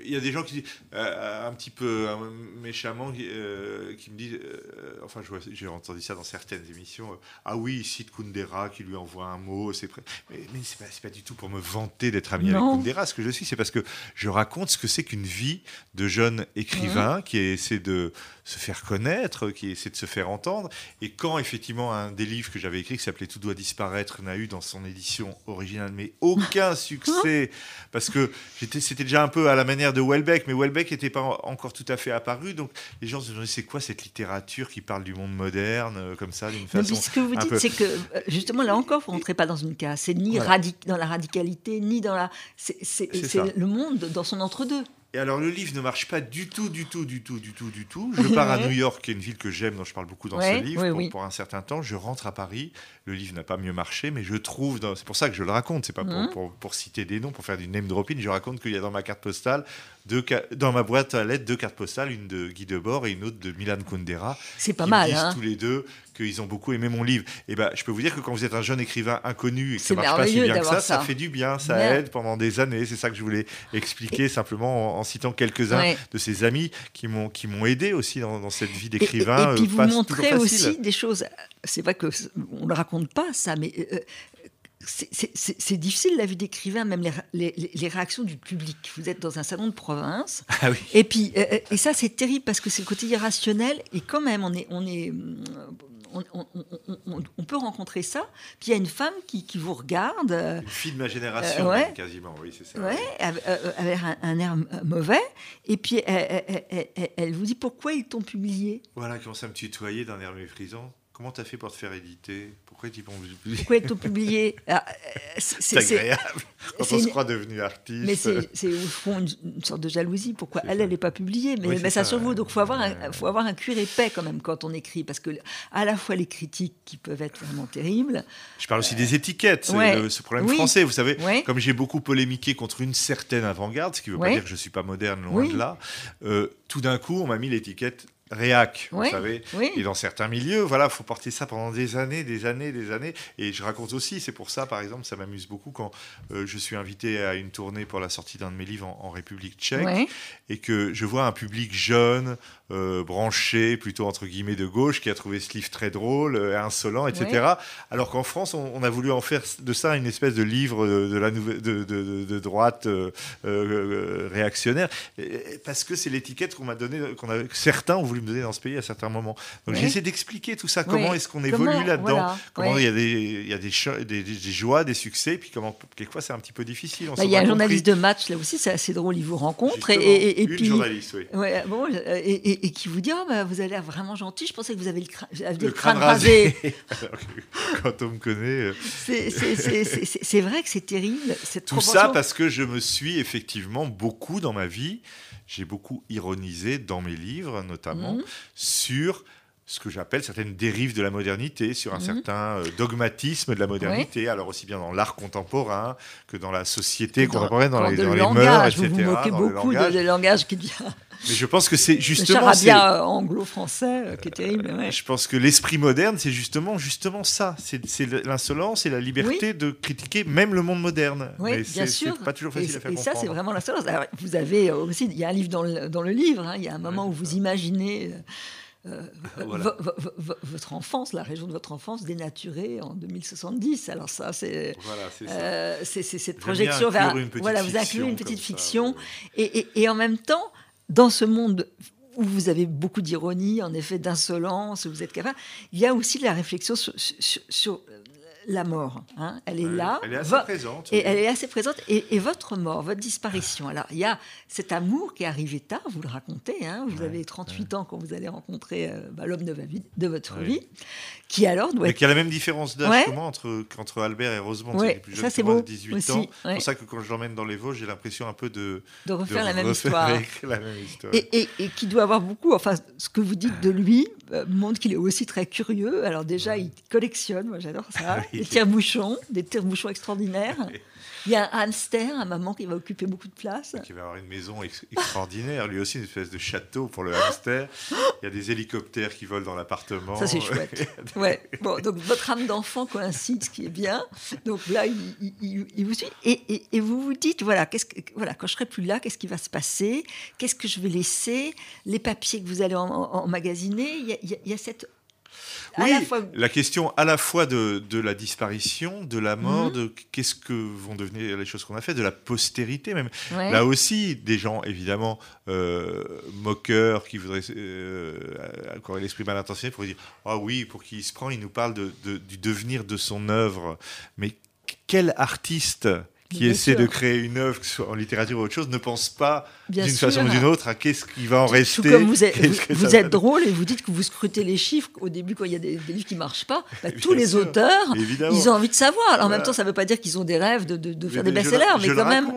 il y a des gens qui disent, euh, un petit peu euh, méchamment, qui, euh, qui me disent, euh, enfin, j'ai entendu ça dans certaines émissions, ah oui, il cite Kundera qui lui envoie un mot, c'est prêt. Mais, mais c'est pas, pas du tout pour me vanter d'être ami Non. avec Kundera. Ce que je suis, c'est parce que je raconte ce que c'est qu'une vie de jeune écrivain qui essaie de se faire connaître, qui essaie de se faire entendre. Et quand effectivement un des livres que j'avais écrit qui s'appelait Tout doit disparaître n'a eu dans son édition originale mais aucun succès parce que j'étais c'était déjà un peu à la manière de Welbeck mais Welbeck n'était pas en- encore tout à fait apparu donc les gens se demandaient c'est quoi cette littérature qui parle du monde moderne euh, comme ça d'une façon ce que vous dites, peu- c'est que euh, justement là encore, vous rentrez pas dans une case. C'est ni dans la radicalité, ni dans la. C'est le monde dans son entre-deux. Et alors le livre ne marche pas du tout, du tout, du tout, du tout, du tout. Je pars à. New York, qui est une ville que j'aime, dont je parle beaucoup dans Ouais, ce livre, oui, pour, oui. pour un certain temps. Je rentre à Paris. Le livre n'a pas mieux marché, mais je trouve, dans- c'est pour ça que je le raconte, c'est pas pour, Mhm. pour, pour citer des noms, pour faire du name dropping. Je raconte qu'il y a dans ma carte postale, deux, dans ma boîte à lettres, deux cartes postales, une de Guy Debord et une autre de Milan Kundera. C'est pas qui mal. disent hein. tous les deux qu'ils ont beaucoup aimé mon livre. Et ben, je peux vous dire que quand vous êtes un jeune écrivain inconnu et que ça marche pas si bien que ça, ça, ça. fait du bien, ça aide pendant des années. C'est ça que je voulais expliquer simplement en, en citant quelques-uns Ouais. de ces amis qui m'ont qui m'ont aidé aussi dans, dans cette vie Et- et- d'écrivain. Et, puis euh, vous montrez aussi des choses. C'est vrai que on ne raconte pas ça, mais euh, c'est- difficile la vie d'écrivain, même les, les- les- les réactions du public. Vous êtes dans un salon de province, Ah oui. et puis euh, et ça c'est terrible parce que c'est le côté irrationnel et quand même on est on est on, on- on- on- on peut rencontrer ça. Puis il y a une femme qui, qui vous regarde. euh, Une fille de ma génération, Euh, ouais. quasiment. Oui, c'est ça. Ouais, avec, euh, avec un, un air mauvais. Et puis, elle, elle- elle- elle- elle vous dit pourquoi ils t'ont publié? Voilà, qui commence à me tutoyer d'un air méprisant. Comment t'as fait pour te faire éditer? Pourquoi ils t'ont Pourquoi ils t'ont publié Ah, euh, C'est agréable quand on se croit devenu artiste. Mais c'est au fond une, une sorte de jalousie. Pourquoi elle, ça. elle n'est pas publiée? Mais, Oui, mais c'est ça ça, sur vous. Donc, il faut, avoir un- Ouais, ouais. faut avoir un cuir épais quand même quand on écrit. Parce que, à la fois, les critiques qui peuvent être vraiment terribles. Je parle aussi des étiquettes, ouais. le- ce problème Oui. français. Vous savez, Ouais. comme j'ai beaucoup polémiqué contre une certaine avant-garde, ce qui ne veut pas dire que je ne suis pas moderne, loin de là, euh, tout d'un coup, on m'a mis l'étiquette réac, vous savez. oui. Et dans certains milieux, voilà, faut porter ça pendant des années, des années, des années. Et je raconte aussi, c'est pour ça, par exemple, ça m'amuse beaucoup quand euh, je suis invité à une tournée pour la sortie d'un de mes livres en, en République tchèque et que je vois un public jeune, euh, branché, plutôt entre guillemets de gauche, qui a trouvé ce livre très drôle, euh, insolent, etc. Alors qu'en France, on, on a voulu en faire de ça une espèce de livre de, de la nouvelle, de, de- de- de droite réactionnaire, parce que c'est l'étiquette qu'on m'a donné, qu'on certains ont voulu me donner dans ce pays à certains moments. Donc Oui. j'essaie d'expliquer tout ça, comment Oui. est-ce qu'on évolue là-dedans, voilà, comment il y a des, il y a des, cho- des, des- des joies, des succès, puis comment quelquefois c'est un petit peu difficile. Bah, il y a un compris. journaliste de match là aussi, c'est assez drôle, il vous rencontre et, et- et- une puis journaliste, oui. Ouais, bon, euh, et, qui vous dit Ah, bah, vous avez l'air vraiment gentil. Je pensais que vous avez le, cra- vous aviez Le le crâne, crâne rasé. rasé. Alors que quand on me connaît. euh, C'est- vrai que c'est terrible. Cette Tout ça parce que je me suis effectivement beaucoup dans ma vie, j'ai beaucoup ironisé dans mes livres notamment Mhm. sur ce que j'appelle certaines dérives de la modernité, sur un Mhm. certain euh, dogmatisme de la modernité, alors aussi bien dans l'art contemporain que dans la société contemporaine, dans, les, dans les mœurs, etc. vous vous moquez dans le beaucoup de, langage. de langage qui devient Mais je pense que c'est le justement... c'est- charabia euh, anglo-français euh, qui est terrible. ouais. Je pense que l'esprit moderne, c'est justement, justement ça. C'est l'insolence et la liberté de critiquer même le monde moderne. Oui, Mais bien sûr. Pas toujours facile et, à faire et ça, c'est vraiment. Alors, vous avez aussi, il y a un livre dans le, dans le livre. hein, il y a un moment où vous imaginez. euh, Voilà. votre enfance, la région de votre enfance dénaturée en 2070. Alors ça, c'est Voilà, euh, cette projection vers voilà, vous incluez une petite ça, fiction ouais. et, et- et en même temps dans ce monde où vous avez beaucoup d'ironie, en effet, d'insolence, vous êtes capable, il y a aussi la réflexion sur, la mort. hein. Elle est Ouais, là. Elle est assez présente. et oui. elle est assez présente. Et, et votre mort, votre disparition. Alors, il y a cet amour qui est arrivé tard, vous le racontez. hein, vous Ouais, avez 38 ans quand vous allez rencontrer euh, bah, l'homme de, votre Ouais. vie, qui alors doit Mais être. qu'il y a la même différence d'âge entre, entre Albert et Rosemont. Ouais, qui est plus jeune ça, que c'est moi, beau 18 aussi, ans. C'est pour ça que quand je l'emmène dans les Vosges, j'ai l'impression un peu de, de refaire de la même refaire histoire. avec la même histoire. Et, et- et qui doit avoir beaucoup, enfin, ce que vous dites de lui euh, montre qu'il est aussi très curieux. Alors déjà, il collectionne, moi j'adore ça. des tire-bouchons, des tire-bouchons extraordinaires. Il y a un hamster, un maman qui va occuper beaucoup de place. qui va avoir une maison ex- extraordinaire, lui aussi une espèce de château pour le hamster. Il y a des hélicoptères qui volent dans l'appartement. Ça, c'est chouette. Ouais. Bon, donc votre âme d'enfant coïncide, ce qui est bien. Donc là, il, il- il- il vous suit. Et, et- et vous vous dites, voilà, qu'est-ce que, voilà, quand je serai plus là, qu'est-ce qui va se passer? Qu'est-ce que je vais laisser? Les papiers que vous allez en- en- emmagasiner y a- il y a cette... à Oui, la fois- la question à la fois de, de la disparition, de la mort, Mhm. de qu'est-ce que vont devenir les choses qu'on a fait, de la postérité même. Ouais. Là aussi, des gens évidemment euh, moqueurs qui voudraient euh, encore l'esprit mal intentionné pour dire ah oui, pour qui il se prend, il nous parle de, de- du devenir de son œuvre. Mais quel artiste qui Bien essaie sûr. de créer une œuvre, que ce soit en littérature ou autre chose, ne pense pas d'une façon ou d'une autre à qu'est-ce qui va en Tout rester. comme vous êtes, vous, vous drôle et vous dites que vous scrutez les chiffres au début quand il y a des, des livres qui marchent pas. bah, tous les sûr, auteurs, évidemment. ils ont envie de savoir. Alors, en même temps, ça ne veut pas dire qu'ils ont des rêves de, de- de faire Mais des best-sellers, le- mais quand même,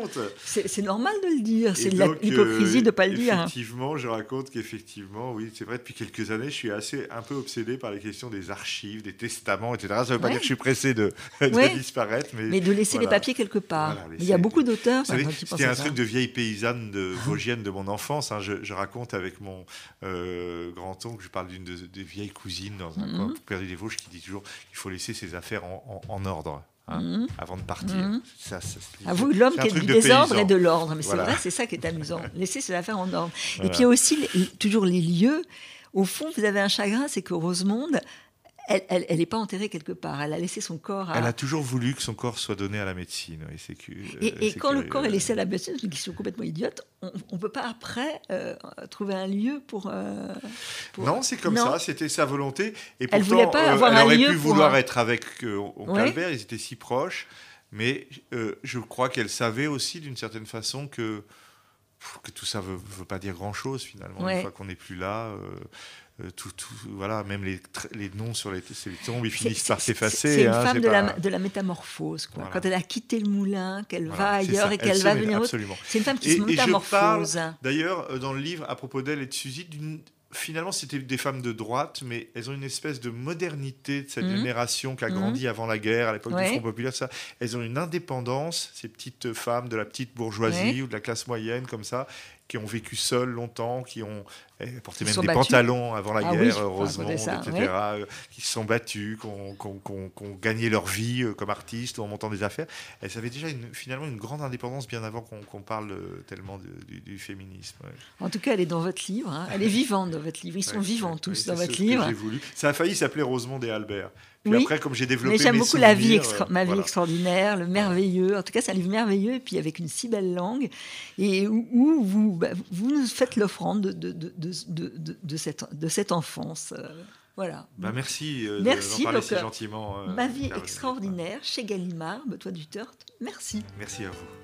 c'est normal de le dire. C'est l'hypocrisie euh, de ne pas le dire. Effectivement, je raconte qu'effectivement, oui, c'est vrai, depuis quelques années, je suis assez un peu obsédé par les questions des archives, des testaments, etc. Ça ne veut pas dire que je suis pressé de, de Ouais. disparaître, mais, Mais de laisser les papiers quelque part. Voilà, Mais il y a beaucoup d'auteurs. C'était un truc de vieille paysanne de vosgienne de mon enfance. hein. Je, je raconte avec mon euh, grand-oncle, je parle d'une de- des vieilles cousines dans un Mhm. coin perdu des Vosges qui dit toujours qu'il faut laisser ses affaires en, en- en ordre. hein, Mhm. avant de partir. Mhm. Ça, ça, À vous, l'homme qui est du de désordre et de l'ordre. Mais Voilà. c'est vrai, c'est ça qui est amusant. Laisser ses affaires en ordre. Et puis aussi les- toujours les lieux. Au fond, vous avez un chagrin, c'est que Rosemonde, elle n'est pas enterrée quelque part. Elle a laissé son corps à. Elle a toujours voulu que son corps soit donné à la médecine. oui, c'est Et, euh, et quand le corps est laissé à la médecine, c'est une question complètement idiote, on ne peut pas après euh, trouver un lieu pour. euh, pour- Non, c'est comme Non. ça, c'était sa volonté. Et Elle pourtant, voulait pas euh, avoir elle un aurait lieu pu vouloir un- être avec oncle Ouais. Albert, ils étaient si proches. Mais je crois qu'elle savait aussi, d'une certaine façon, que, tout ça ne veut, veut pas dire grand-chose, finalement. Ouais. Une fois qu'on n'est plus là, tout, tout, voilà, même les, les noms sur les, ces tombes, ils finissent par s'effacer. C'est une hein, femme de, la, de la métamorphose. Quoi. Voilà. Quand elle a quitté le moulin, qu'elle Voilà, va ailleurs ça, et qu'elle va venir autre. C'est une femme qui Et- se métamorphose. D'ailleurs, euh, dans le livre à propos d'elle et de Suzy, finalement, c'était des femmes de droite, mais elles ont une espèce de modernité de cette Mhm. génération qui a Mhm. grandi avant la guerre, à l'époque Ouais. du Front Populaire. Ça. Elles ont une indépendance, ces petites femmes de la petite bourgeoisie Ouais. ou de la classe moyenne, comme ça. Qui ont vécu seuls longtemps, qui ont eh, porté même des battus. pantalons avant la Ah guerre, oui, etc., euh, qui se sont battus, qui ont, gagné leur vie euh, comme artistes ou en montant des affaires. Elles avaient déjà une- finalement une grande indépendance bien avant qu'on parle euh, tellement du, du féminisme. ouais. En tout cas, elle est dans votre livre. hein. Elle est vivante dans votre livre. Ils sont Ouais, vivants ouais, tous dans votre livre. voulu. Ça a failli s'appeler Rosemonde et Albert. Puis Oui, après, comme j'ai développé Mais j'aime beaucoup la vie, extra- euh, ma vie voilà. extraordinaire, le merveilleux. En tout cas, c'est un livre merveilleux et puis avec une si belle langue et où, où vous, bah, vous nous faites l'offrande de, de, de, de, de- de- de cette, de cette enfance. euh, voilà. Bah, merci, euh, de- Merci, d'en parler si gentiment. euh, Ma vie extraordinaire chez Gallimard, Betoît du Turt. Merci. Merci à vous.